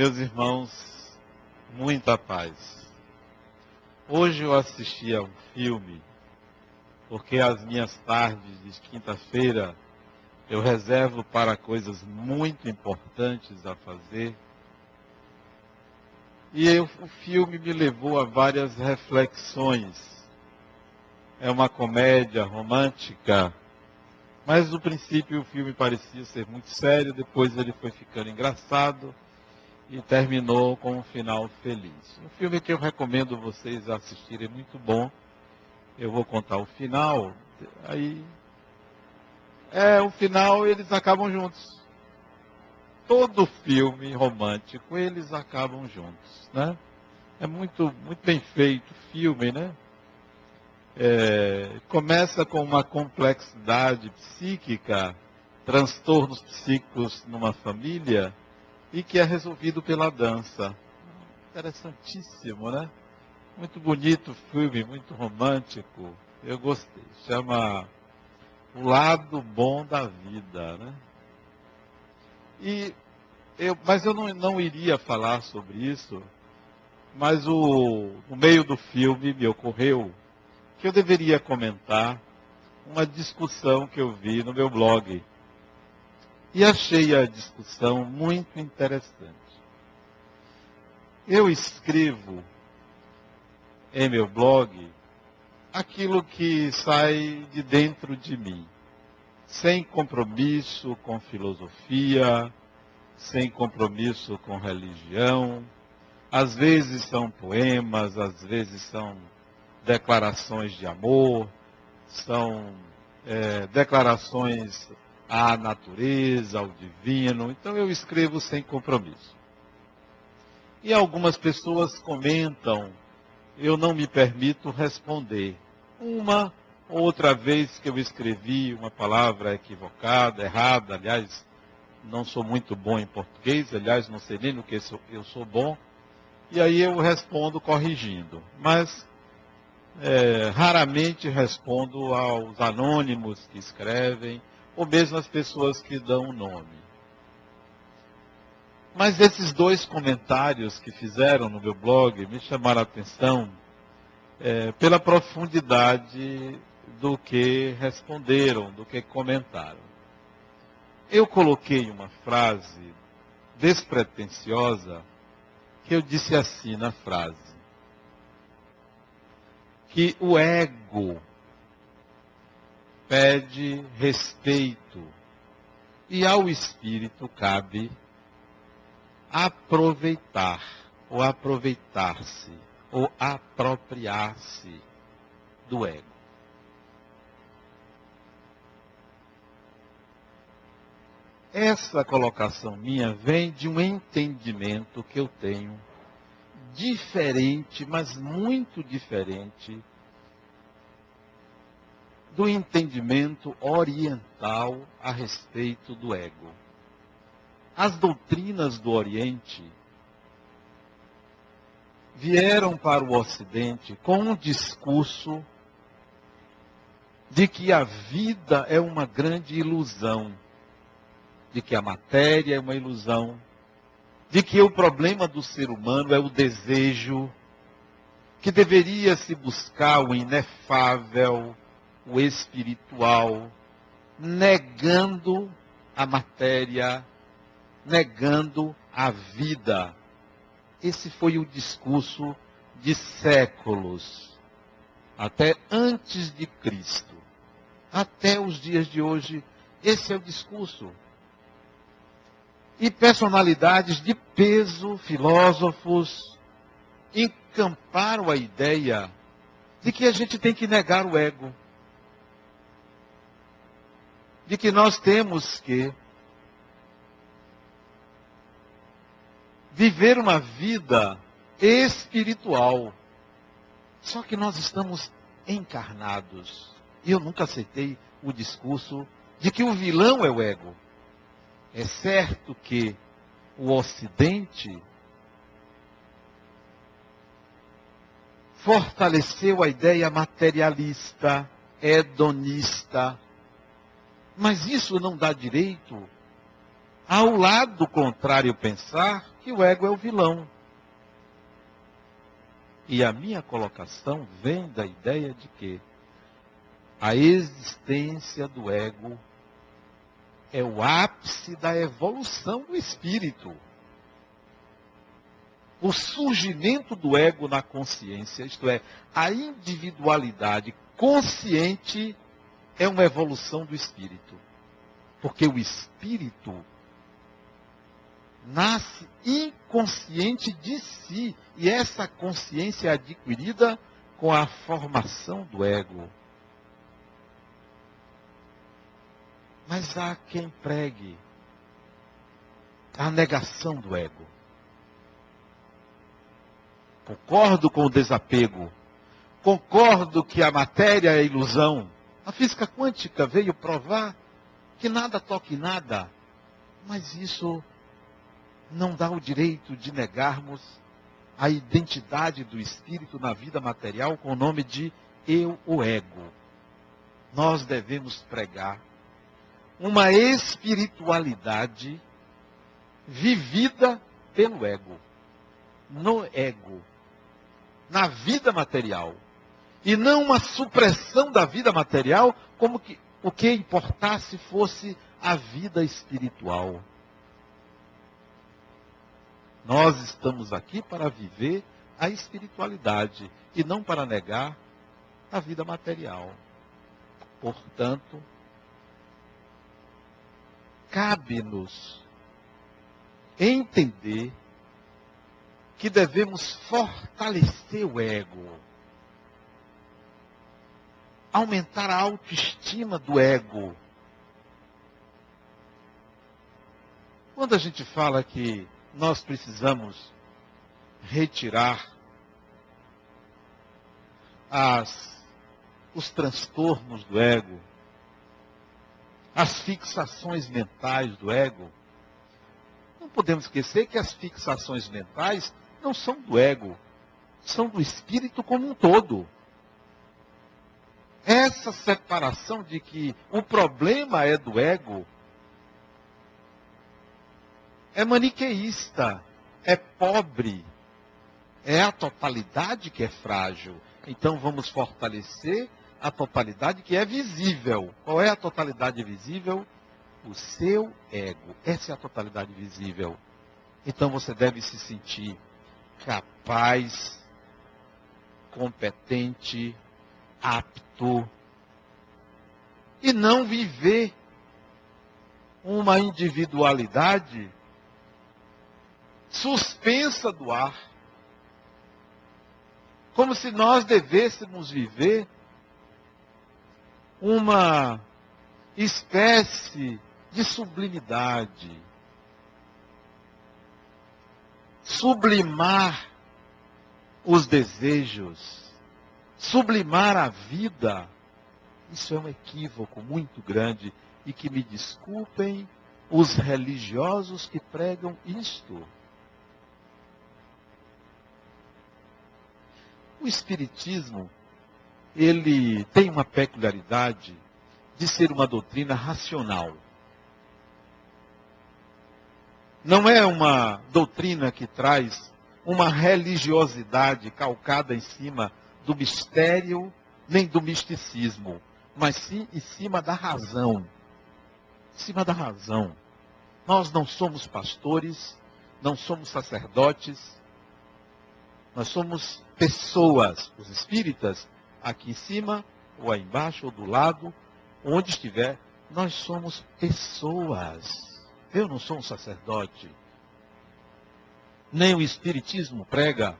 Meus irmãos, muita paz. Hoje eu assisti a um filme, porque as minhas tardes de quinta-feira eu reservo para coisas muito importantes a fazer. E eu, o filme me levou a várias reflexões. É uma comédia romântica, mas no princípio o filme parecia ser muito sério, depois ele foi ficando engraçado e terminou com um final feliz. Um filme que eu recomendo vocês assistirem, é muito bom. Eu vou contar o final, aí é o final eles acabam juntos. Todo filme romântico eles acabam juntos, né? É muito muito bem feito o filme, né? É, começa com uma complexidade psíquica, transtornos psíquicos numa família e que é resolvido pela dança. Interessantíssimo, né? Muito bonito filme, muito romântico. Eu gostei. Chama O Lado Bom da Vida, né? E eu, mas eu não, não iria falar sobre isso, mas o, no meio do filme me ocorreu que eu deveria comentar uma discussão que eu vi no meu blog e achei a discussão muito interessante. Eu escrevo em meu blog aquilo que sai de dentro de mim, sem compromisso com filosofia, sem compromisso com religião. Às vezes são poemas, às vezes são declarações de amor, são é, declarações à natureza, ao divino. Então eu escrevo sem compromisso. E algumas pessoas comentam, eu não me permito responder. Uma outra vez que eu escrevi uma palavra equivocada, errada, aliás, não sou muito bom em português, aliás, não sei nem no que eu sou bom, e aí eu respondo corrigindo. Mas é, raramente respondo aos anônimos que escrevem, ou mesmo as pessoas que dão o nome. Mas esses dois comentários que fizeram no meu blog me chamaram a atenção é, pela profundidade do que responderam, do que comentaram. Eu coloquei uma frase despretensiosa que eu disse assim na frase: que o ego pede respeito. E ao espírito cabe aproveitar, ou aproveitar-se, ou apropriar-se do ego. Essa colocação minha vem de um entendimento que eu tenho diferente, mas muito diferente do entendimento oriental a respeito do ego. As doutrinas do Oriente vieram para o Ocidente com um discurso de que a vida é uma grande ilusão, de que a matéria é uma ilusão, de que o problema do ser humano é o desejo, que deveria se buscar o inefável, o espiritual, negando a matéria, negando a vida. Esse foi o discurso de séculos, até antes de Cristo, até os dias de hoje. Esse é o discurso. E personalidades de peso, filósofos, encamparam a ideia de que a gente tem que negar o ego de que nós temos que viver uma vida espiritual. Só que nós estamos encarnados. E eu nunca aceitei o discurso de que o vilão é o ego. É certo que o Ocidente fortaleceu a ideia materialista, hedonista, mas isso não dá direito ao lado contrário pensar que o ego é o vilão. E a minha colocação vem da ideia de que a existência do ego é o ápice da evolução do espírito. O surgimento do ego na consciência, isto é, a individualidade consciente, é uma evolução do espírito. Porque o espírito nasce inconsciente de si. E essa consciência é adquirida com a formação do ego. Mas há quem pregue a negação do ego. Concordo com o desapego. Concordo que a matéria é ilusão. A física quântica veio provar que nada toque nada. Mas isso não dá o direito de negarmos a identidade do espírito na vida material com o nome de eu, o ego. Nós devemos pregar uma espiritualidade vivida pelo ego, no ego, na vida material. E não uma supressão da vida material, como que o que importasse fosse a vida espiritual. Nós estamos aqui para viver a espiritualidade e não para negar a vida material. Portanto, cabe-nos entender que devemos fortalecer o ego, aumentar a autoestima do ego. Quando a gente fala que nós precisamos retirar as, os transtornos do ego, as fixações mentais do ego. Não podemos esquecer que as fixações mentais não são do ego, são do espírito como um todo. Essa separação de que o problema é do ego é maniqueísta, é pobre, é a totalidade que é frágil. Então vamos fortalecer a totalidade que é visível. Qual é a totalidade visível? O seu ego. Essa é a totalidade visível. Então você deve se sentir capaz, competente, apto. E não viver uma individualidade suspensa do ar. Como se nós devêssemos viver uma espécie de sublimidade. Sublimar os desejos, sublimar a vida. Isso é um equívoco muito grande e que me desculpem os religiosos que pregam isto. O Espiritismo ele tem uma peculiaridade de ser uma doutrina racional. Não é uma doutrina que traz uma religiosidade calcada em cima do mistério nem do misticismo, mas sim em cima da razão. Em cima da razão. Nós não somos pastores, não somos sacerdotes, nós somos pessoas. Os espíritas aqui em cima, ou aí embaixo, ou do lado, onde estiver, nós somos pessoas. Eu não sou um sacerdote. Nem o Espiritismo prega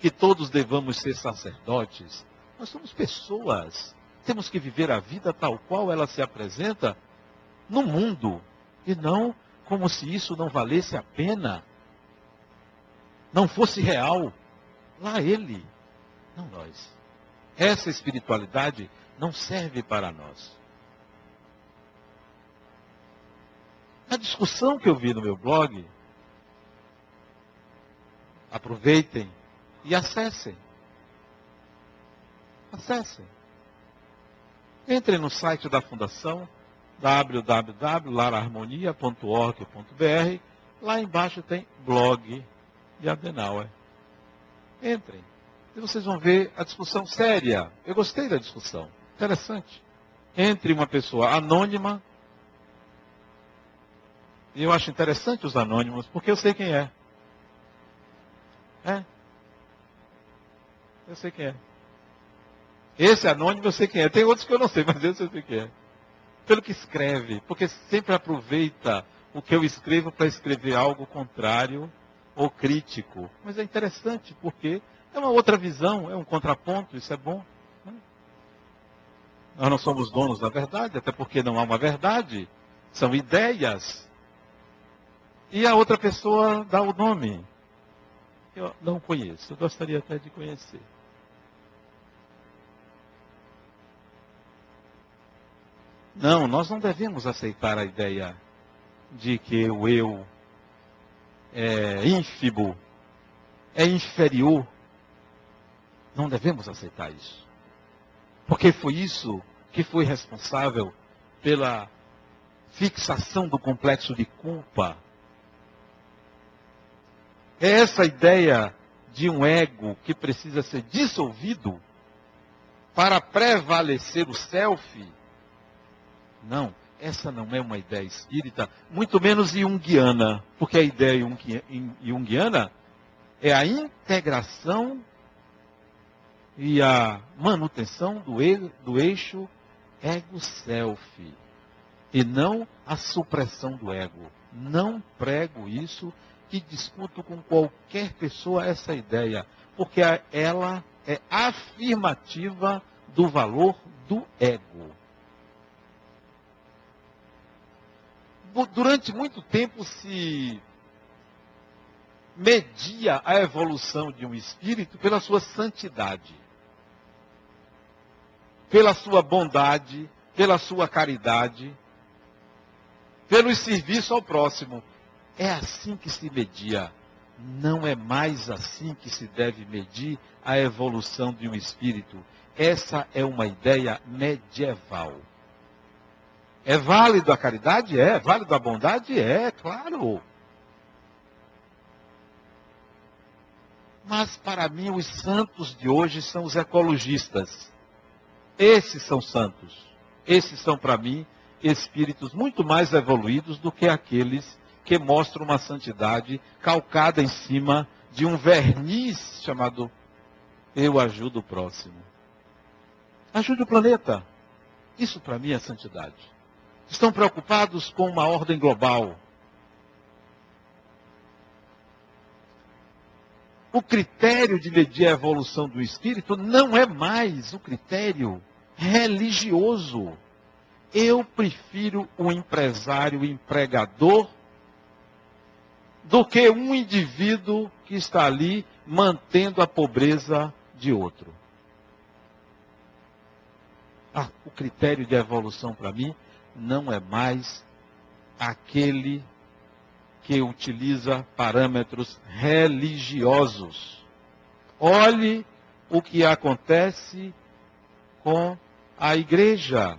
que todos devamos ser sacerdotes. Nós somos pessoas. Temos que viver a vida tal qual ela se apresenta no mundo. E não como se isso não valesse a pena. Não fosse real. Lá ele, não nós. Essa espiritualidade não serve para nós. A discussão que eu vi no meu blog, aproveitem e acessem. Acessem. Entrem no site da Fundação, www.larharmonia.org.br Lá embaixo tem blog de Adenauer. Entrem. E vocês vão ver a discussão séria. Eu gostei da discussão. Interessante. Entre uma pessoa anônima. E eu acho interessante os anônimos, porque eu sei quem é. É. Eu sei quem é. Esse anônimo eu sei quem é. Tem outros que eu não sei, mas esse eu sei quem é. Pelo que escreve, porque sempre aproveita o que eu escrevo para escrever algo contrário ou crítico. Mas é interessante, porque é uma outra visão, é um contraponto, isso é bom. Né? Nós não somos donos da verdade, até porque não há uma verdade, são ideias. E a outra pessoa dá o nome. Eu não conheço, eu gostaria até de conhecer. Não, nós não devemos aceitar a ideia de que o eu é ínfimo, é inferior. Não devemos aceitar isso. Porque foi isso que foi responsável pela fixação do complexo de culpa. É essa ideia de um ego que precisa ser dissolvido para prevalecer o self não, essa não é uma ideia espírita, muito menos junguiana, porque a ideia junguiana é a integração e a manutenção do, do eixo ego-self, e não a supressão do ego. Não prego isso e discuto com qualquer pessoa essa ideia, porque ela é afirmativa do valor do ego. Durante muito tempo se media a evolução de um espírito pela sua santidade, pela sua bondade, pela sua caridade, pelo serviço ao próximo. É assim que se media. Não é mais assim que se deve medir a evolução de um espírito. Essa é uma ideia medieval. É válido a caridade? É. válido a bondade? É, claro. Mas para mim os santos de hoje são os ecologistas. Esses são santos. Esses são para mim espíritos muito mais evoluídos do que aqueles que mostram uma santidade calcada em cima de um verniz chamado eu ajudo o próximo. Ajude o planeta. Isso para mim é santidade estão preocupados com uma ordem global. O critério de medir a evolução do espírito não é mais o critério religioso. Eu prefiro um empresário empregador do que um indivíduo que está ali mantendo a pobreza de outro. Ah, o critério de evolução para mim não é mais aquele que utiliza parâmetros religiosos. Olhe o que acontece com a igreja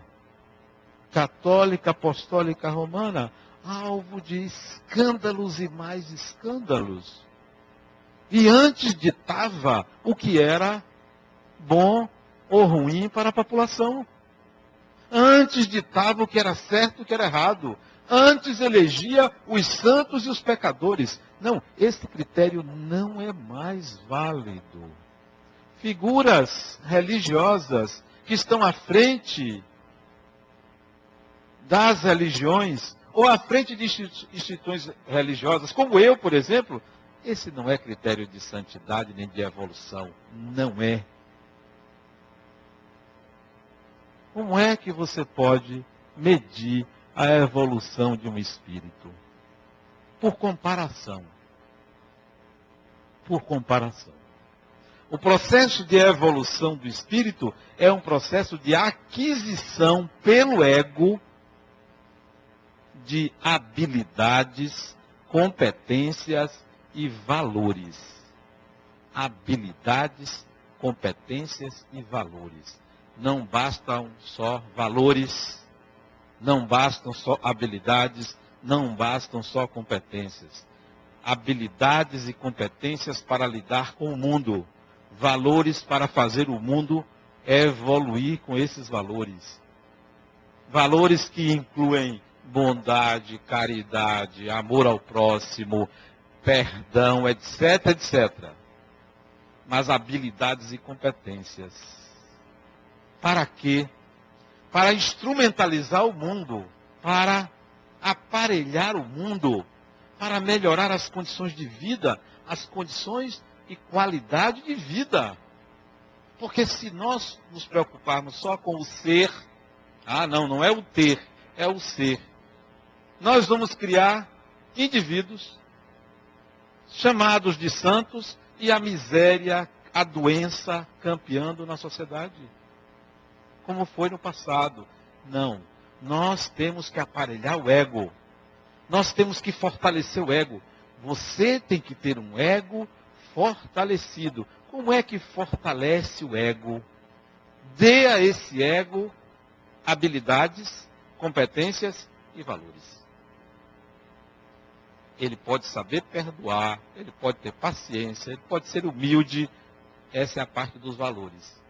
católica apostólica romana, alvo de escândalos e mais escândalos. E antes ditava o que era bom ou ruim para a população. Antes ditava o que era certo e o que era errado. Antes elegia os santos e os pecadores. Não, esse critério não é mais válido. Figuras religiosas que estão à frente das religiões, ou à frente de instituições religiosas, como eu, por exemplo, esse não é critério de santidade nem de evolução. Não é. Como é que você pode medir a evolução de um espírito? Por comparação. Por comparação. O processo de evolução do espírito é um processo de aquisição pelo ego de habilidades, competências e valores. Habilidades, competências e valores não bastam só valores, não bastam só habilidades, não bastam só competências. habilidades e competências para lidar com o mundo, valores para fazer o mundo evoluir com esses valores. Valores que incluem bondade, caridade, amor ao próximo, perdão, etc, etc. Mas habilidades e competências. Para quê? Para instrumentalizar o mundo, para aparelhar o mundo, para melhorar as condições de vida, as condições e qualidade de vida. Porque se nós nos preocuparmos só com o ser, ah, não, não é o ter, é o ser. Nós vamos criar indivíduos chamados de santos e a miséria, a doença campeando na sociedade. Como foi no passado. Não. Nós temos que aparelhar o ego. Nós temos que fortalecer o ego. Você tem que ter um ego fortalecido. Como é que fortalece o ego? Dê a esse ego habilidades, competências e valores. Ele pode saber perdoar, ele pode ter paciência, ele pode ser humilde. Essa é a parte dos valores.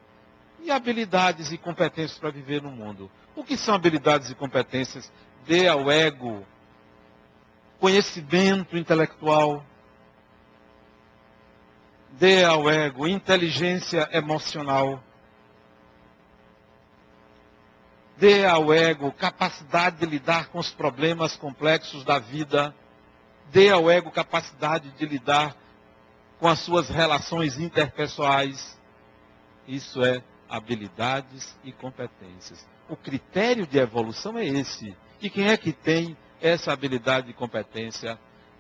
E habilidades e competências para viver no mundo. O que são habilidades e competências? Dê ao ego conhecimento intelectual, dê ao ego inteligência emocional. Dê ao ego capacidade de lidar com os problemas complexos da vida. Dê ao ego capacidade de lidar com as suas relações interpessoais. Isso é habilidades e competências. O critério de evolução é esse. E quem é que tem essa habilidade e competência?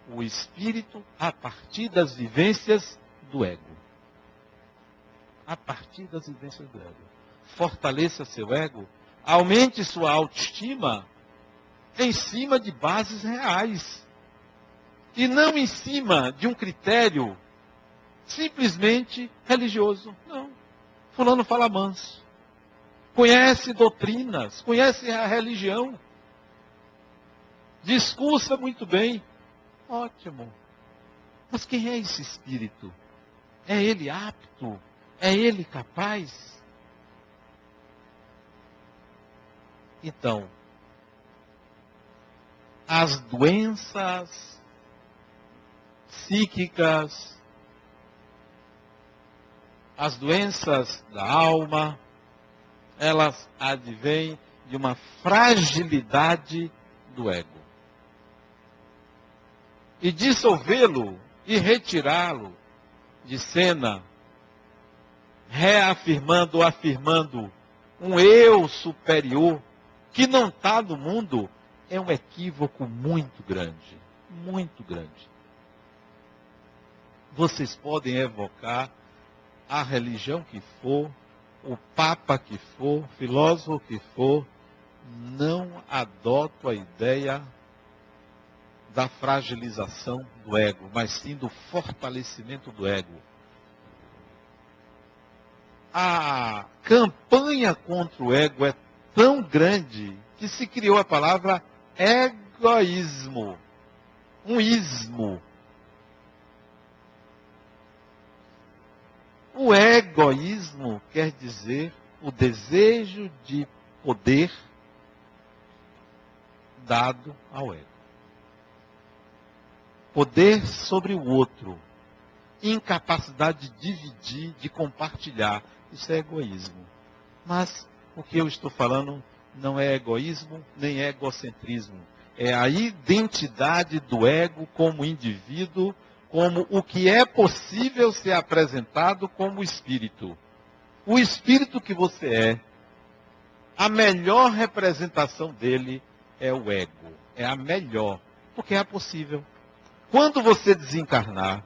O espírito a partir das vivências do ego. A partir das vivências do ego. Fortaleça seu ego, aumente sua autoestima em cima de bases reais. E não em cima de um critério simplesmente religioso. Não. Fulano fala manso. Conhece doutrinas, conhece a religião. Discursa muito bem. Ótimo. Mas quem é esse espírito? É ele apto? É ele capaz? Então, as doenças psíquicas, as doenças da alma, elas advêm de uma fragilidade do ego. E dissolvê-lo e retirá-lo de cena, reafirmando afirmando um eu superior que não está no mundo, é um equívoco muito grande. Muito grande. Vocês podem evocar a religião que for, o papa que for, filósofo que for, não adoto a ideia da fragilização do ego, mas sim do fortalecimento do ego. A campanha contra o ego é tão grande que se criou a palavra egoísmo. Um ismo. Quer dizer o desejo de poder dado ao ego poder sobre o outro, incapacidade de dividir, de compartilhar. Isso é egoísmo. Mas o que eu estou falando não é egoísmo nem é egocentrismo. É a identidade do ego como indivíduo, como o que é possível ser apresentado como espírito. O espírito que você é, a melhor representação dele é o ego. É a melhor, porque é possível. Quando você desencarnar,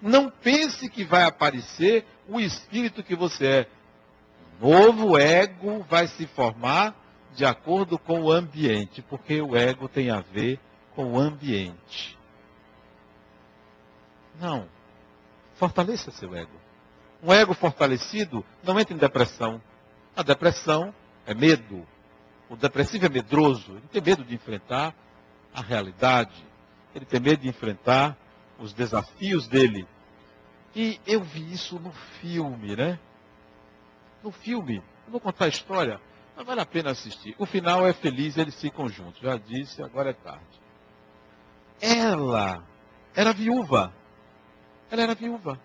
não pense que vai aparecer o espírito que você é. Novo ego vai se formar de acordo com o ambiente, porque o ego tem a ver com o ambiente. Não. Fortaleça seu ego. Um ego fortalecido não entra em depressão. A depressão é medo. O depressivo é medroso, ele tem medo de enfrentar a realidade ele tem medo de enfrentar os desafios dele. E eu vi isso no filme, né? No filme, não vou contar a história, mas vale a pena assistir. O final é feliz, eles ficam juntos. Já disse, agora é tarde. Ela era viúva. Ela era viúva.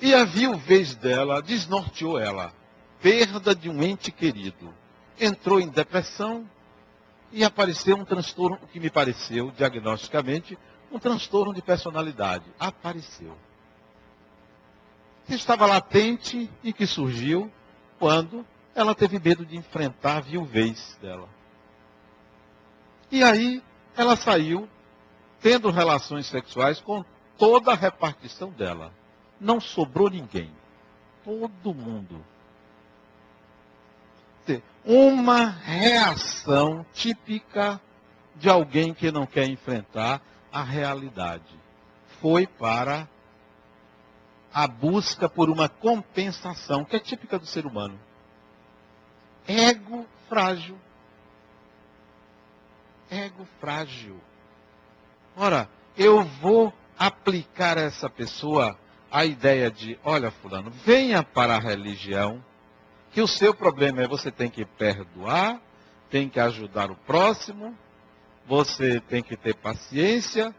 E a viuvez dela desnorteou ela. Perda de um ente querido. Entrou em depressão e apareceu um transtorno, o que me pareceu, diagnosticamente, um transtorno de personalidade. Apareceu. Que estava latente e que surgiu quando ela teve medo de enfrentar a viuvez dela. E aí ela saiu tendo relações sexuais com toda a repartição dela. Não sobrou ninguém. Todo mundo. Uma reação típica de alguém que não quer enfrentar a realidade. Foi para a busca por uma compensação, que é típica do ser humano. Ego frágil. Ego frágil. Ora, eu vou aplicar a essa pessoa a ideia de, olha fulano, venha para a religião, que o seu problema é você tem que perdoar, tem que ajudar o próximo, você tem que ter paciência.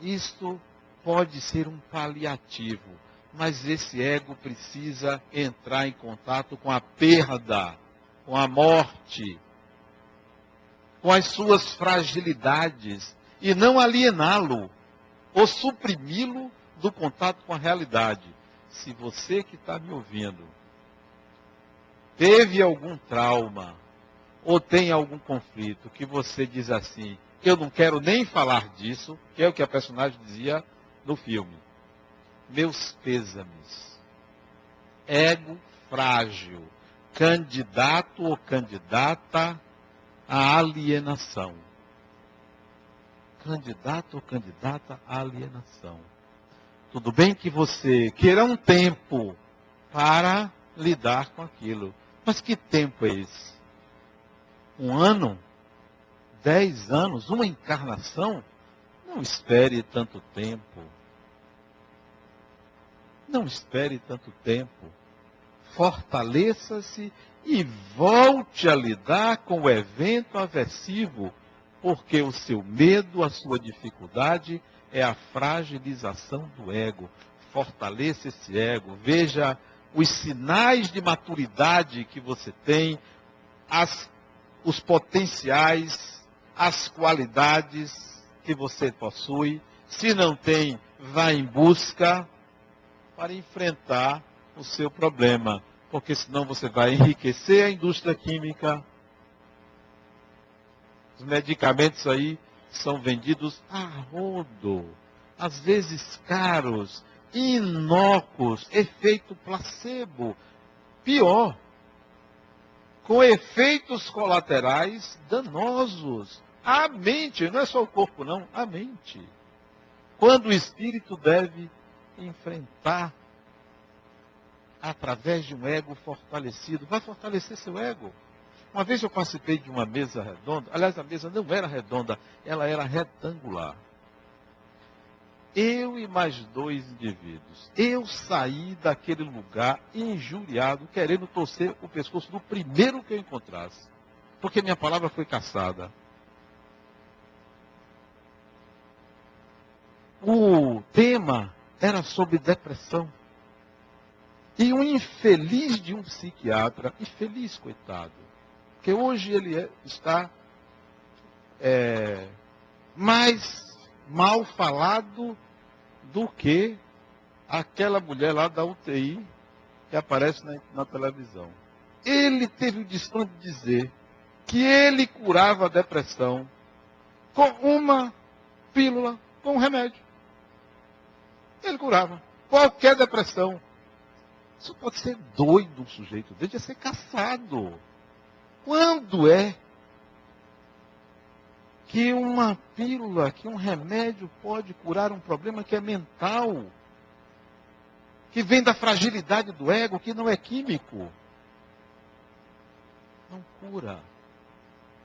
Isto pode ser um paliativo, mas esse ego precisa entrar em contato com a perda, com a morte, com as suas fragilidades e não aliená-lo ou suprimi-lo do contato com a realidade. Se você que está me ouvindo teve algum trauma ou tem algum conflito que você diz assim, eu não quero nem falar disso, que é o que a personagem dizia no filme. Meus pêsames. Ego frágil. Candidato ou candidata à alienação candidato ou candidata à alienação. Tudo bem que você queira um tempo para lidar com aquilo. Mas que tempo é esse? Um ano? Dez anos? Uma encarnação? Não espere tanto tempo. Não espere tanto tempo. Fortaleça-se e volte a lidar com o evento aversivo porque o seu medo, a sua dificuldade é a fragilização do ego. Fortaleça esse ego, veja os sinais de maturidade que você tem, as, os potenciais, as qualidades que você possui. Se não tem, vá em busca para enfrentar o seu problema, porque senão você vai enriquecer a indústria química, os medicamentos aí são vendidos a rodo, às vezes caros, inócuos, efeito placebo. Pior, com efeitos colaterais danosos. A mente, não é só o corpo, não, a mente. Quando o espírito deve enfrentar através de um ego fortalecido, vai fortalecer seu ego. Uma vez eu participei de uma mesa redonda, aliás, a mesa não era redonda, ela era retangular. Eu e mais dois indivíduos. Eu saí daquele lugar injuriado, querendo torcer o pescoço do primeiro que eu encontrasse. Porque minha palavra foi caçada. O tema era sobre depressão. E um infeliz de um psiquiatra, infeliz, coitado, porque hoje ele é, está é, mais mal falado do que aquela mulher lá da UTI que aparece na, na televisão. Ele teve o destino de dizer que ele curava a depressão com uma pílula, com um remédio. Ele curava. Qualquer depressão. Isso pode ser doido um sujeito, deixa ser caçado. Quando é que uma pílula, que um remédio pode curar um problema que é mental, que vem da fragilidade do ego, que não é químico? Não cura.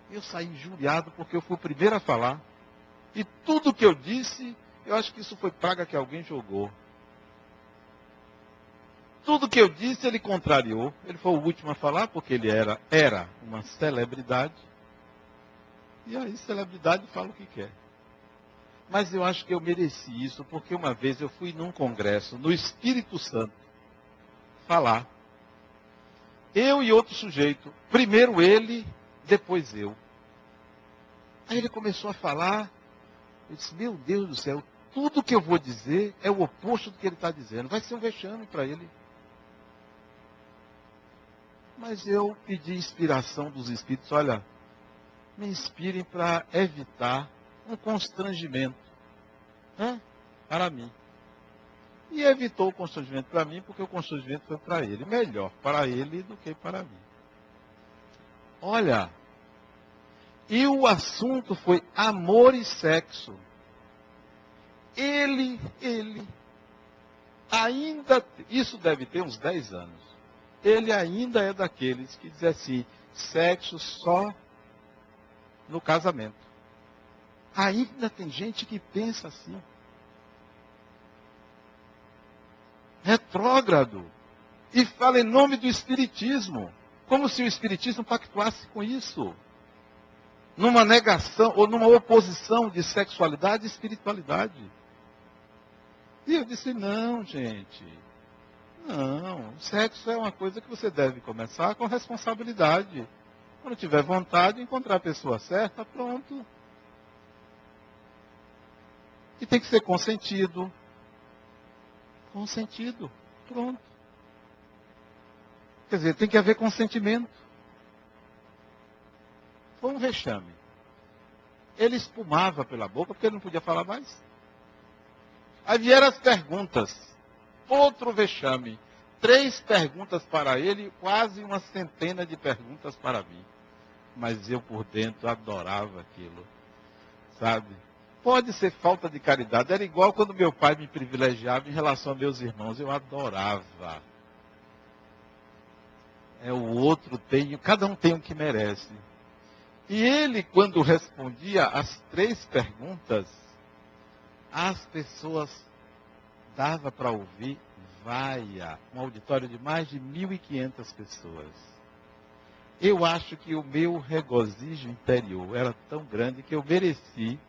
Eu saí injuriado porque eu fui o primeiro a falar. E tudo que eu disse, eu acho que isso foi praga que alguém jogou. Tudo que eu disse, ele contrariou. Ele foi o último a falar, porque ele era, era uma celebridade. E aí, celebridade fala o que quer. Mas eu acho que eu mereci isso, porque uma vez eu fui num congresso, no Espírito Santo, falar. Eu e outro sujeito. Primeiro ele, depois eu. Aí ele começou a falar. Eu disse, meu Deus do céu, tudo que eu vou dizer é o oposto do que ele está dizendo. Vai ser um vexame para ele. Mas eu pedi inspiração dos Espíritos. Olha, me inspirem para evitar um constrangimento né, para mim. E evitou o constrangimento para mim, porque o constrangimento foi para ele. Melhor para ele do que para mim. Olha, e o assunto foi amor e sexo. Ele, ele, ainda, isso deve ter uns 10 anos. Ele ainda é daqueles que diz assim, sexo só no casamento. Ainda tem gente que pensa assim. Retrógrado. E fala em nome do Espiritismo. Como se o Espiritismo pactuasse com isso. Numa negação ou numa oposição de sexualidade e espiritualidade. E eu disse, não, gente. Não, sexo é uma coisa que você deve começar com responsabilidade. Quando tiver vontade, encontrar a pessoa certa, pronto. E tem que ser consentido. Consentido. Pronto. Quer dizer, tem que haver consentimento. Foi um vexame. Ele espumava pela boca porque ele não podia falar mais. Aí vieram as perguntas. Outro vexame. Três perguntas para ele, quase uma centena de perguntas para mim. Mas eu por dentro adorava aquilo. Sabe? Pode ser falta de caridade. Era igual quando meu pai me privilegiava em relação a meus irmãos. Eu adorava. É o outro tem, cada um tem o que merece. E ele, quando respondia as três perguntas, as pessoas dava para ouvir vaia, um auditório de mais de 1.500 pessoas. Eu acho que o meu regozijo interior era tão grande que eu mereci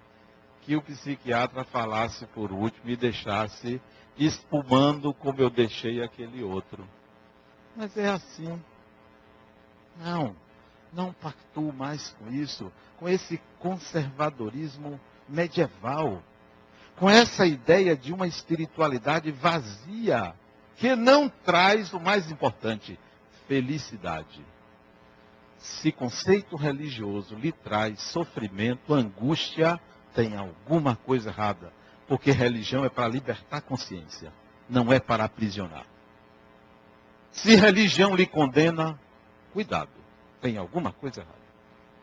que o psiquiatra falasse por último e deixasse espumando como eu deixei aquele outro. Mas é assim. Não, não pactuo mais com isso, com esse conservadorismo medieval, com essa ideia de uma espiritualidade vazia, que não traz o mais importante, felicidade. Se conceito religioso lhe traz sofrimento, angústia, tem alguma coisa errada. Porque religião é para libertar a consciência, não é para aprisionar. Se religião lhe condena, cuidado, tem alguma coisa errada.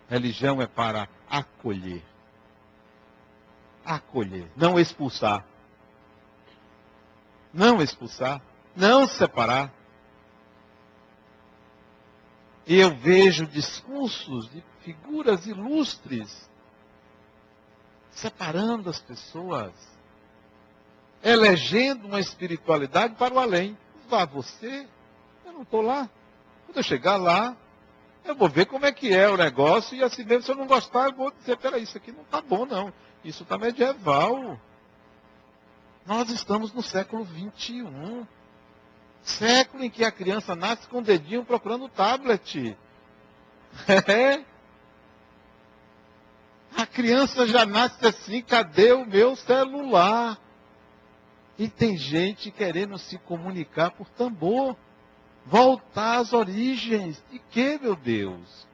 Religião é para acolher. Acolher, não expulsar. Não expulsar, não separar. E eu vejo discursos de figuras ilustres separando as pessoas, elegendo uma espiritualidade para o além. Vá você, eu não estou lá. Quando eu chegar lá, eu vou ver como é que é o negócio e assim mesmo, se eu não gostar, eu vou dizer, peraí, isso aqui não está bom não. Isso está medieval. Nós estamos no século 21. Século em que a criança nasce com o dedinho procurando o tablet. É. A criança já nasce assim, cadê o meu celular? E tem gente querendo se comunicar por tambor. Voltar às origens. De que, meu Deus?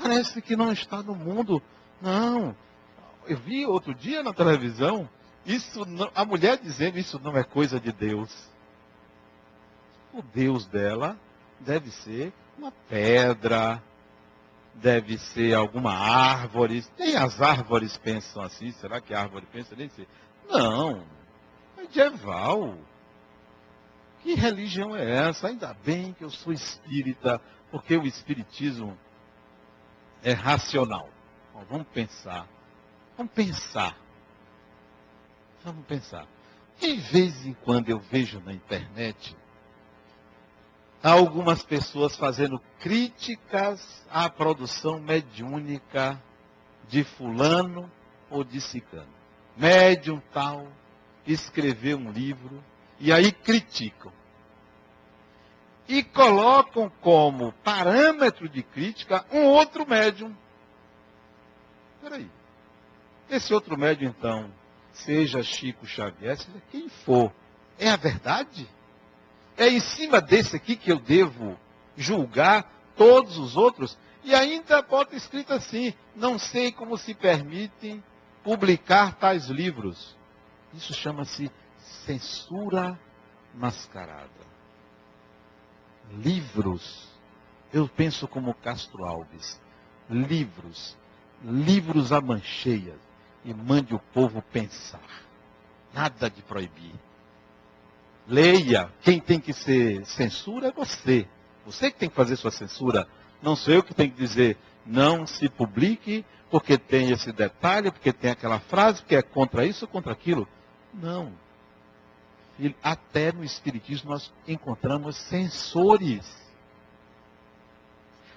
Parece que não está no mundo. Não. Eu vi outro dia na televisão, isso não, a mulher dizendo isso não é coisa de Deus. O Deus dela deve ser uma pedra, deve ser alguma árvore. Nem as árvores pensam assim. Será que a árvore pensa nem assim? Não. Medieval. Que religião é essa? Ainda bem que eu sou espírita, porque o espiritismo é racional. Bom, vamos pensar. Vamos pensar. Vamos pensar. De vez em quando eu vejo na internet algumas pessoas fazendo críticas à produção mediúnica de fulano ou de cicano. Médium tal escreveu um livro e aí criticam. E colocam como parâmetro de crítica um outro médium. Peraí. Esse outro médium, então, seja Chico Xavier, seja quem for, é a verdade? É em cima desse aqui que eu devo julgar todos os outros? E ainda bota escrito assim: não sei como se permitem publicar tais livros. Isso chama-se censura mascarada. Livros, eu penso como Castro Alves, livros, livros a mancheias, e mande o povo pensar. Nada de proibir. Leia. Quem tem que ser censura é você. Você que tem que fazer sua censura. Não sou eu que tenho que dizer não se publique porque tem esse detalhe, porque tem aquela frase, porque é contra isso ou contra aquilo. Não. Até no Espiritismo nós encontramos censores.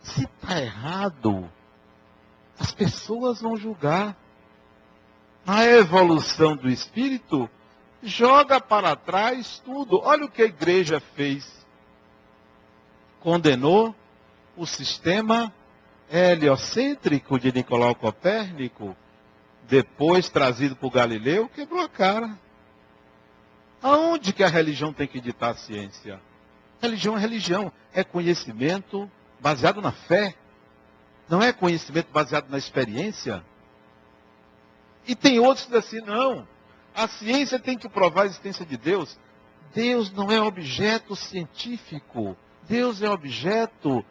Se está errado, as pessoas vão julgar. A evolução do Espírito joga para trás tudo. Olha o que a igreja fez. Condenou o sistema heliocêntrico de Nicolau Copérnico, depois trazido por Galileu, quebrou a cara. Aonde que a religião tem que ditar a ciência? Religião é religião, é conhecimento baseado na fé. Não é conhecimento baseado na experiência. E tem outros que dizem assim, não, a ciência tem que provar a existência de Deus. Deus não é objeto científico. Deus é objeto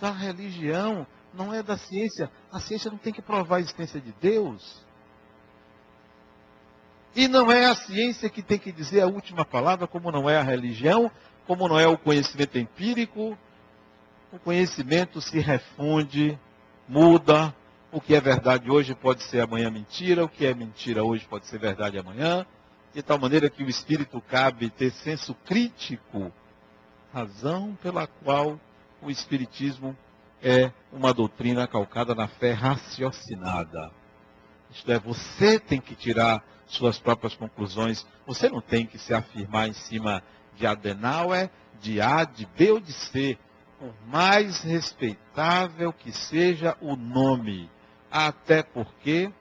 da religião, não é da ciência. A ciência não tem que provar a existência de Deus. E não é a ciência que tem que dizer a última palavra, como não é a religião, como não é o conhecimento empírico. O conhecimento se refunde, muda, o que é verdade hoje pode ser amanhã mentira, o que é mentira hoje pode ser verdade amanhã, de tal maneira que o espírito cabe ter senso crítico, razão pela qual o espiritismo é uma doutrina calcada na fé raciocinada. Isto é, você tem que tirar suas próprias conclusões, você não tem que se afirmar em cima de Adenauer, de A, de B ou de C, por mais respeitável que seja o nome até porque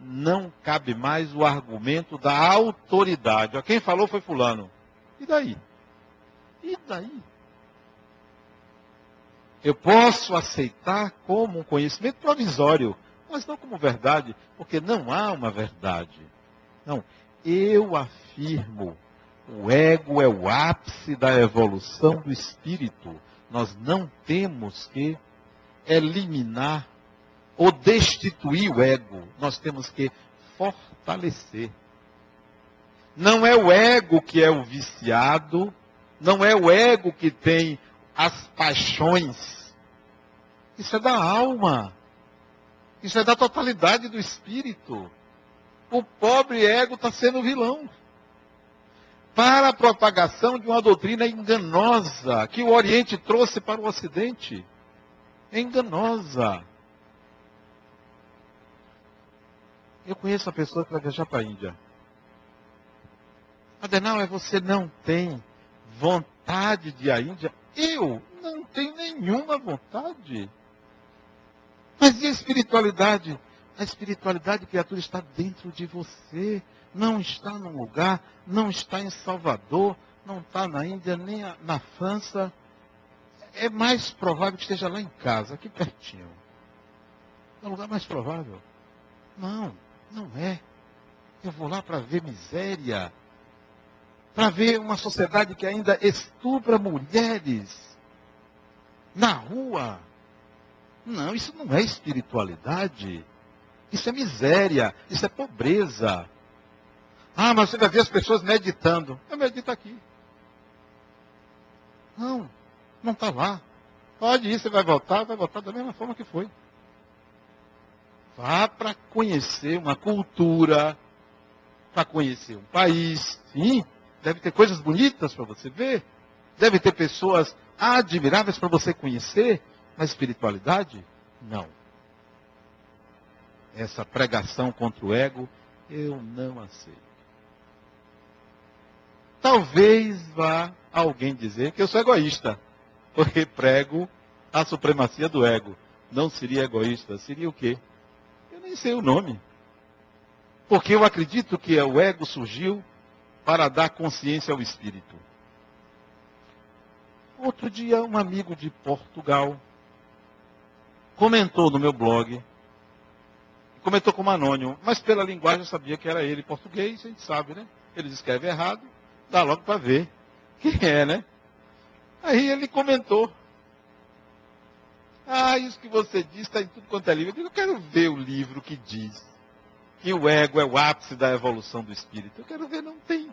não cabe mais o argumento da autoridade. Quem falou foi fulano. E daí? E daí? Eu posso aceitar como um conhecimento provisório, mas não como verdade, porque não há uma verdade. Não, eu afirmo, o ego é o ápice da evolução do espírito. Nós não temos que eliminar ou destituir o ego, nós temos que fortalecer. Não é o ego que é o viciado, não é o ego que tem as paixões. Isso é da alma. Isso é da totalidade do espírito. O pobre ego está sendo vilão. Para a propagação de uma doutrina enganosa que o Oriente trouxe para o Ocidente. É enganosa. Eu conheço uma pessoa que vai viajar para a Índia. Adenal, é você não tem vontade de ir à Índia? Eu não tenho nenhuma vontade. Mas e a espiritualidade? A espiritualidade, criatura, está dentro de você. Não está num lugar, não está em Salvador, não está na Índia, nem na França. É mais provável que esteja lá em casa, aqui pertinho. É o lugar mais provável. Não. Não é. Eu vou lá para ver miséria, para ver uma sociedade que ainda estupra mulheres na rua. Não, isso não é espiritualidade. Isso é miséria, isso é pobreza. Ah, mas você vai ver as pessoas meditando. Eu medito aqui. Não, não está lá. Pode ir, você vai voltar, vai voltar da mesma forma que foi. Vá para conhecer uma cultura, para conhecer um país. Sim, deve ter coisas bonitas para você ver. Deve ter pessoas admiráveis para você conhecer. Mas espiritualidade? Não. Essa pregação contra o ego, eu não aceito. Talvez vá alguém dizer que eu sou egoísta, porque prego a supremacia do ego. Não seria egoísta, seria o quê? Sei o nome. Porque eu acredito que o ego surgiu para dar consciência ao espírito. Outro dia, um amigo de Portugal comentou no meu blog, comentou como anônimo, mas pela linguagem eu sabia que era ele português, a gente sabe, né? Eles escrevem errado, dá logo para ver quem é, né? Aí ele comentou. Ah, isso que você diz está em tudo quanto é livro. Eu digo, eu quero ver o livro que diz que o ego é o ápice da evolução do espírito. Eu quero ver, não tem.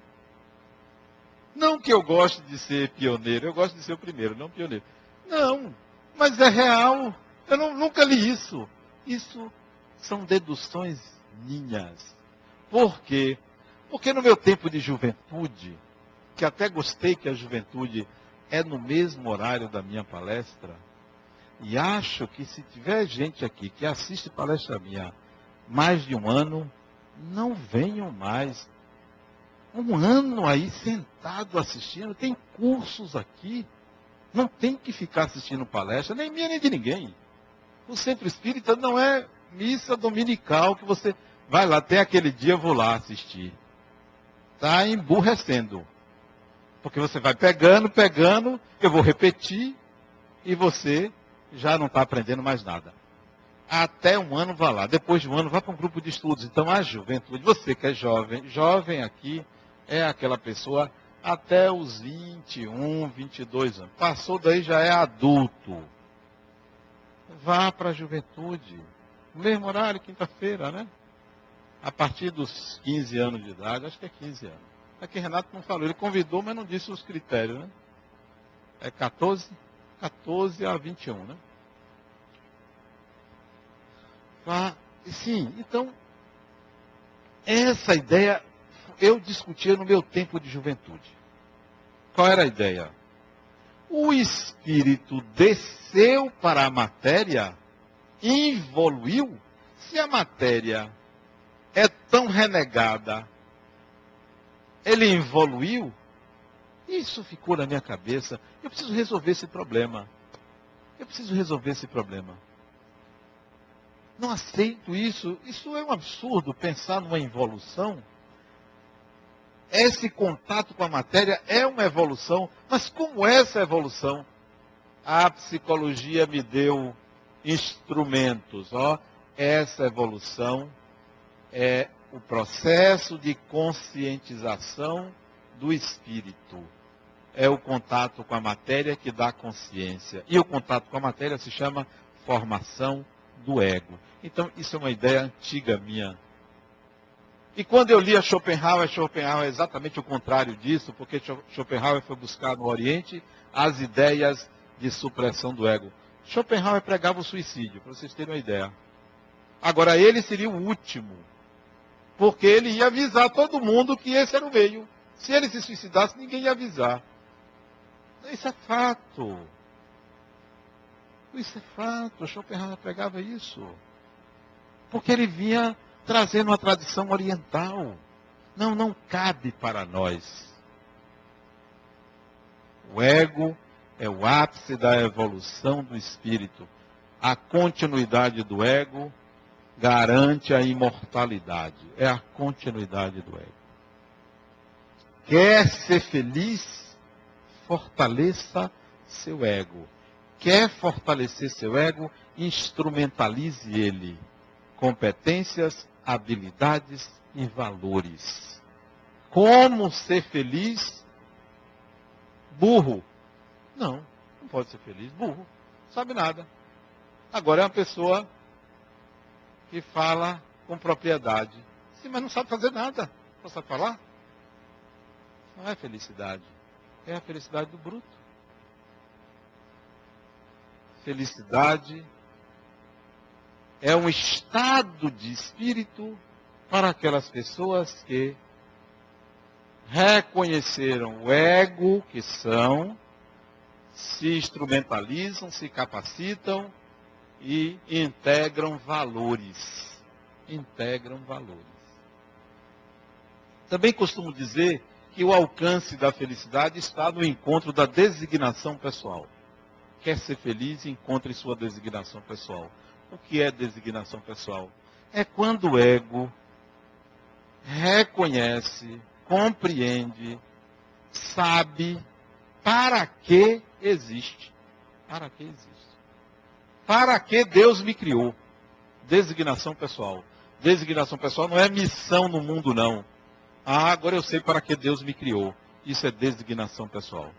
Não que eu goste de ser pioneiro, eu gosto de ser o primeiro, não pioneiro. Não, mas é real. Eu não, nunca li isso. Isso são deduções minhas. Por quê? Porque no meu tempo de juventude, que até gostei que a juventude é no mesmo horário da minha palestra, e acho que se tiver gente aqui que assiste palestra minha mais de um ano, não venham mais. Um ano aí sentado assistindo, tem cursos aqui. Não tem que ficar assistindo palestra, nem minha nem de ninguém. O centro espírita não é missa dominical que você vai lá, até aquele dia eu vou lá assistir está emburrecendo. Porque você vai pegando, pegando, eu vou repetir, e você já não está aprendendo mais nada. Até um ano vá lá. Depois de um ano, vá para um grupo de estudos. Então, a juventude, você que é jovem, jovem aqui é aquela pessoa até os 21, 22 anos. Passou daí já é adulto. Vá para a juventude. Mesmo horário, quinta-feira, né? a partir dos 15 anos de idade, acho que é 15 anos. Aqui Renato não falou, ele convidou, mas não disse os critérios, né? É 14, 14 a 21, né? Ah, sim, então, essa ideia eu discutia no meu tempo de juventude. Qual era a ideia? O espírito desceu para a matéria, evoluiu. Se a matéria é tão renegada, ele evoluiu, isso ficou na minha cabeça. Eu preciso resolver esse problema. Eu preciso resolver esse problema. Não aceito isso. Isso é um absurdo pensar numa evolução. Esse contato com a matéria é uma evolução, mas como essa evolução? A psicologia me deu instrumentos, ó, essa evolução é o processo de conscientização do espírito. É o contato com a matéria que dá consciência. E o contato com a matéria se chama formação do ego. Então, isso é uma ideia antiga minha. E quando eu li a Schopenhauer, Schopenhauer é exatamente o contrário disso, porque Schopenhauer foi buscar no Oriente as ideias de supressão do ego. Schopenhauer pregava o suicídio, para vocês terem uma ideia. Agora, ele seria o último porque ele ia avisar todo mundo que esse era o meio. Se ele se suicidasse, ninguém ia avisar. Isso é fato. Isso é fato. Schopenhauer pegava isso. Porque ele vinha trazendo uma tradição oriental. Não, não cabe para nós. O ego é o ápice da evolução do espírito. A continuidade do ego garante a imortalidade. É a continuidade do ego. Quer ser feliz? Fortaleça seu ego. Quer fortalecer seu ego? Instrumentalize ele. Competências, habilidades e valores. Como ser feliz? Burro. Não, não pode ser feliz. Burro. Sabe nada. Agora é uma pessoa que fala com propriedade. Sim, mas não sabe fazer nada. Não sabe falar? Não é felicidade. É a felicidade do bruto. Felicidade é um estado de espírito para aquelas pessoas que reconheceram o ego que são, se instrumentalizam, se capacitam e integram valores. Integram valores. Também costumo dizer que o alcance da felicidade está no encontro da designação pessoal. Quer ser feliz, encontre sua designação pessoal. O que é designação pessoal? É quando o ego reconhece, compreende, sabe para que existe. Para que existe. Para que Deus me criou. Designação pessoal. Designação pessoal não é missão no mundo, não. Ah, agora eu sei para que Deus me criou. Isso é designação pessoal.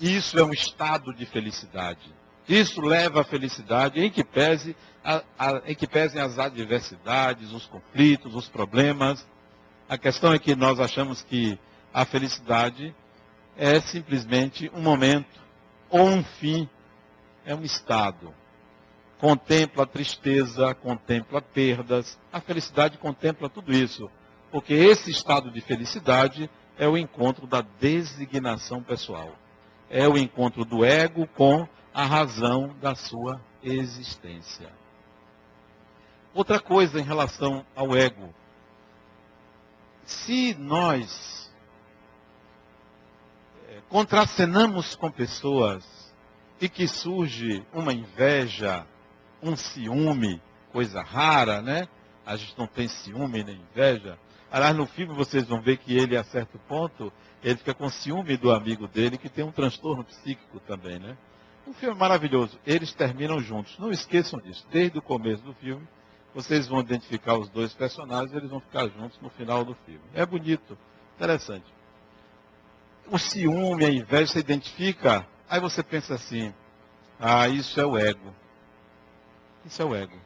Isso é um estado de felicidade. Isso leva à felicidade em que, pese a, a, em que pesem as adversidades, os conflitos, os problemas. A questão é que nós achamos que a felicidade é simplesmente um momento ou um fim, é um estado. Contempla a tristeza, contempla perdas. A felicidade contempla tudo isso. Porque esse estado de felicidade é o encontro da designação pessoal. É o encontro do ego com a razão da sua existência. Outra coisa em relação ao ego. Se nós é, contracenamos com pessoas e que surge uma inveja, um ciúme, coisa rara, né? A gente não tem ciúme nem inveja, Aliás, no filme vocês vão ver que ele, a certo ponto, ele fica com ciúme do amigo dele, que tem um transtorno psíquico também, né? Um filme maravilhoso. Eles terminam juntos. Não esqueçam disso. Desde o começo do filme, vocês vão identificar os dois personagens, eles vão ficar juntos no final do filme. É bonito, interessante. O ciúme, a inveja, você identifica, aí você pensa assim, ah, isso é o ego. Isso é o ego.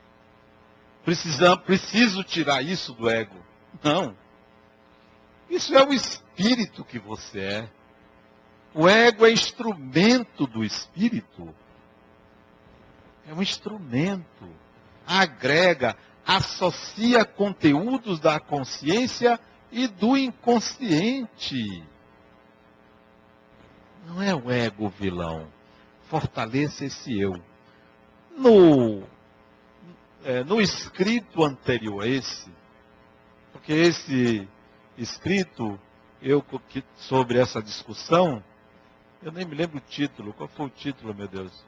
Preciso tirar isso do ego. Não. Isso é o espírito que você é. O ego é instrumento do espírito. É um instrumento. Agrega, associa conteúdos da consciência e do inconsciente. Não é o ego vilão. Fortaleça esse eu. No, é, no escrito anterior a esse, porque esse escrito eu sobre essa discussão, eu nem me lembro o título. Qual foi o título, meu Deus?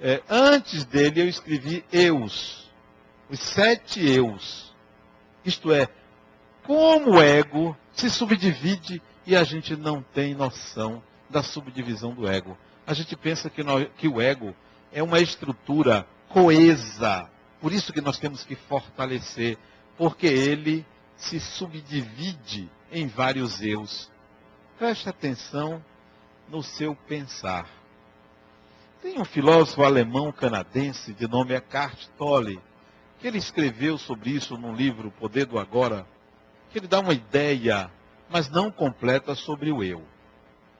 É, antes dele eu escrevi eus, os sete eus. Isto é, como o ego se subdivide e a gente não tem noção da subdivisão do ego. A gente pensa que, nós, que o ego é uma estrutura coesa. Por isso que nós temos que fortalecer porque ele se subdivide em vários eus. Preste atenção no seu pensar. Tem um filósofo alemão canadense de nome Eckhart Tolle, que ele escreveu sobre isso num livro Poder do Agora, que ele dá uma ideia, mas não completa sobre o eu.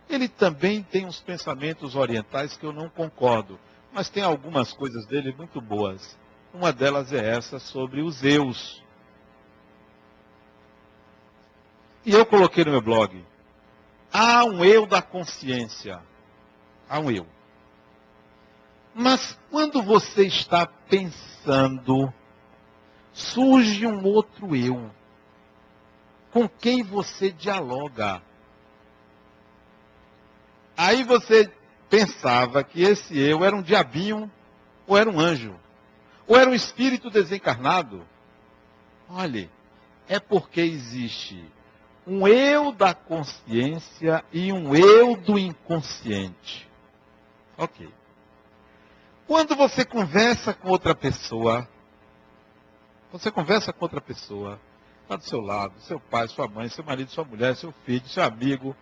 Ele também tem uns pensamentos orientais que eu não concordo, mas tem algumas coisas dele muito boas. Uma delas é essa sobre os eus. E eu coloquei no meu blog. Há um eu da consciência. Há um eu. Mas quando você está pensando, surge um outro eu. Com quem você dialoga. Aí você pensava que esse eu era um diabinho ou era um anjo. Ou era um espírito desencarnado. Olhe, é porque existe um eu da consciência e um eu do inconsciente. Ok. Quando você conversa com outra pessoa, você conversa com outra pessoa, está do seu lado, seu pai, sua mãe, seu marido, sua mulher, seu filho, seu amigo,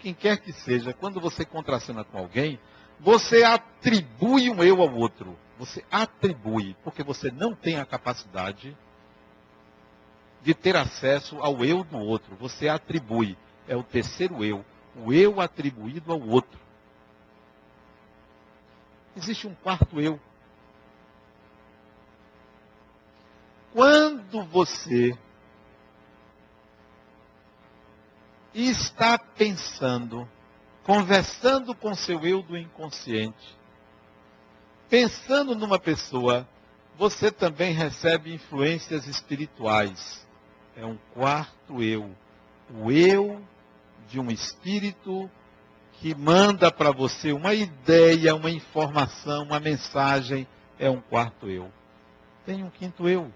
quem quer que seja, quando você contracena com alguém, você atribui um eu ao outro. Você atribui, porque você não tem a capacidade de ter acesso ao eu do outro. Você atribui. É o terceiro eu. O eu atribuído ao outro. Existe um quarto eu. quando você está pensando, conversando com seu eu do inconsciente, pensando numa pessoa, você também recebe influências espirituais. É um quarto eu. O eu de um espírito que manda para você uma ideia, uma informação, uma mensagem, é um quarto eu. Tem um quinto eu.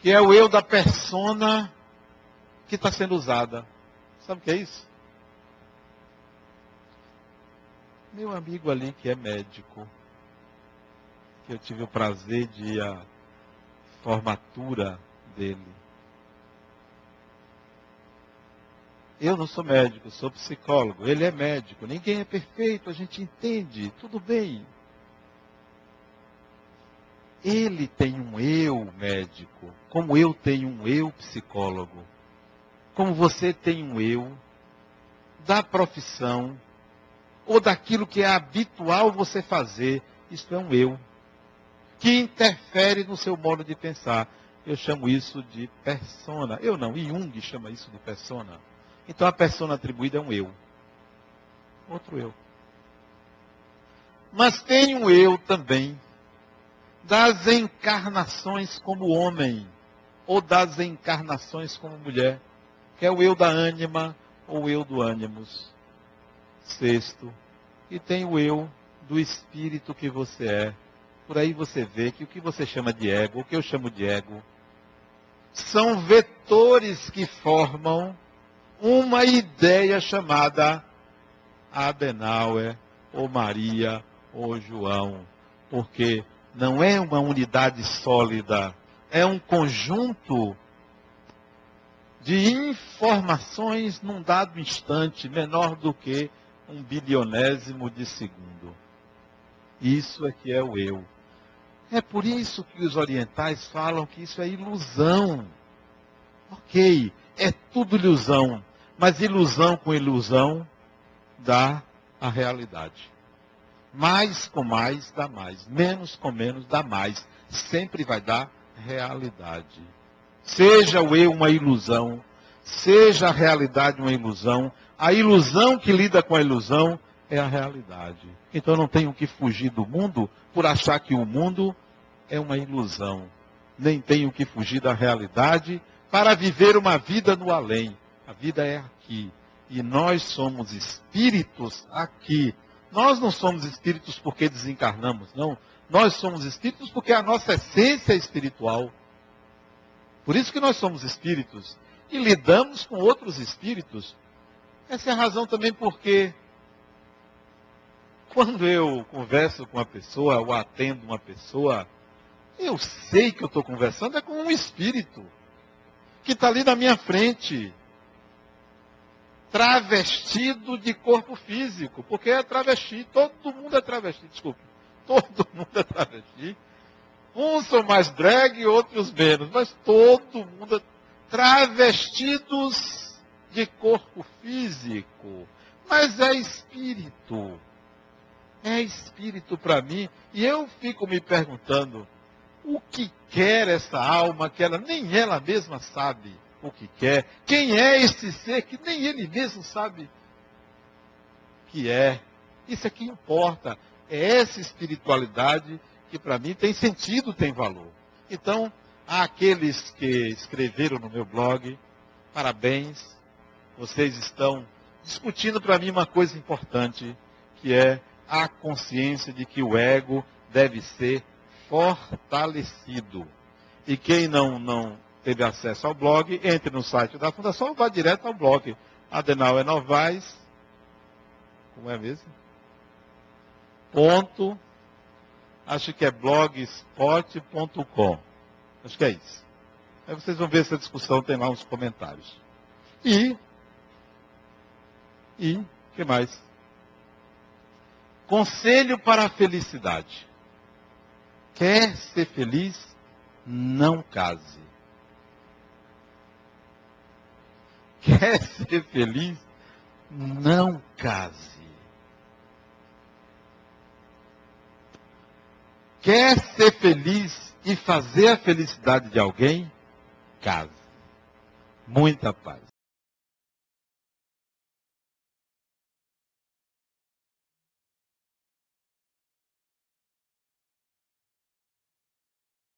Que é o eu da persona que está sendo usada. Sabe o que é isso? Meu amigo ali que é médico, que eu tive o prazer de à formatura dele. Eu não sou médico, sou psicólogo. Ele é médico. Ninguém é perfeito, a gente entende, tudo bem. Ele tem um eu médico, como eu tenho um eu psicólogo como você tem um eu, da profissão, ou daquilo que é habitual você fazer, isso é um eu, que interfere no seu modo de pensar. Eu chamo isso de persona. Eu não, Jung chama isso de persona. Então a persona atribuída é um eu. Outro eu. Mas tem um eu também das encarnações como homem, ou das encarnações como mulher que é o eu da ânima ou o eu do ânimos. Sexto, e tem o eu do espírito que você é. Por aí você vê que o que você chama de ego, o que eu chamo de ego, são vetores que formam uma ideia chamada Adenauer, ou Maria, ou João. Porque não é uma unidade sólida, é um conjunto de informações num dado instante, menor do que um bilionésimo de segundo. Isso é que é o eu. É por isso que os orientais falam que isso é ilusão. Ok, é tudo ilusão. Mas ilusão com ilusão dá a realidade. Mais com mais dá mais. Menos com menos dá mais. Sempre vai dar realidade. Seja o eu uma ilusão, seja a realidade uma ilusão, a ilusão que lida com a ilusão é a realidade. Então eu não tenho que fugir do mundo por achar que o mundo é uma ilusão. Nem tenho que fugir da realidade para viver uma vida no além. A vida é aqui. E nós somos espíritos aqui. Nós não somos espíritos porque desencarnamos, não. Nós somos espíritos porque a nossa essência é espiritual. Por isso que nós somos espíritos e lidamos com outros espíritos. Essa é a razão também porque quando eu converso com uma pessoa ou atendo uma pessoa, eu sei que eu estou conversando é com um espírito que está ali na minha frente, travestido de corpo físico, porque é travesti, todo mundo é travesti, desculpe, todo mundo é travesti. Uns são mais drag, outros menos, mas todo mundo é travestidos de corpo físico, mas é espírito. É espírito para mim. E eu fico me perguntando, o que quer essa alma que ela nem ela mesma sabe o que quer? Quem é esse ser que nem ele mesmo sabe que é? Isso é que importa. É essa espiritualidade que para mim tem sentido, tem valor. Então, àqueles que escreveram no meu blog, parabéns. Vocês estão discutindo para mim uma coisa importante, que é a consciência de que o ego deve ser fortalecido. E quem não, não teve acesso ao blog, entre no site da Fundação ou vá direto ao blog. Adenal é Novaes. Como é mesmo? Ponto acho que é blogspot.com. Acho que é isso. Aí vocês vão ver essa discussão, tem lá uns comentários. E, e, que mais? Conselho para a felicidade. Quer ser feliz? Não case. Quer ser feliz? Não case. Quer ser feliz e fazer a felicidade de alguém? Case. Muita paz.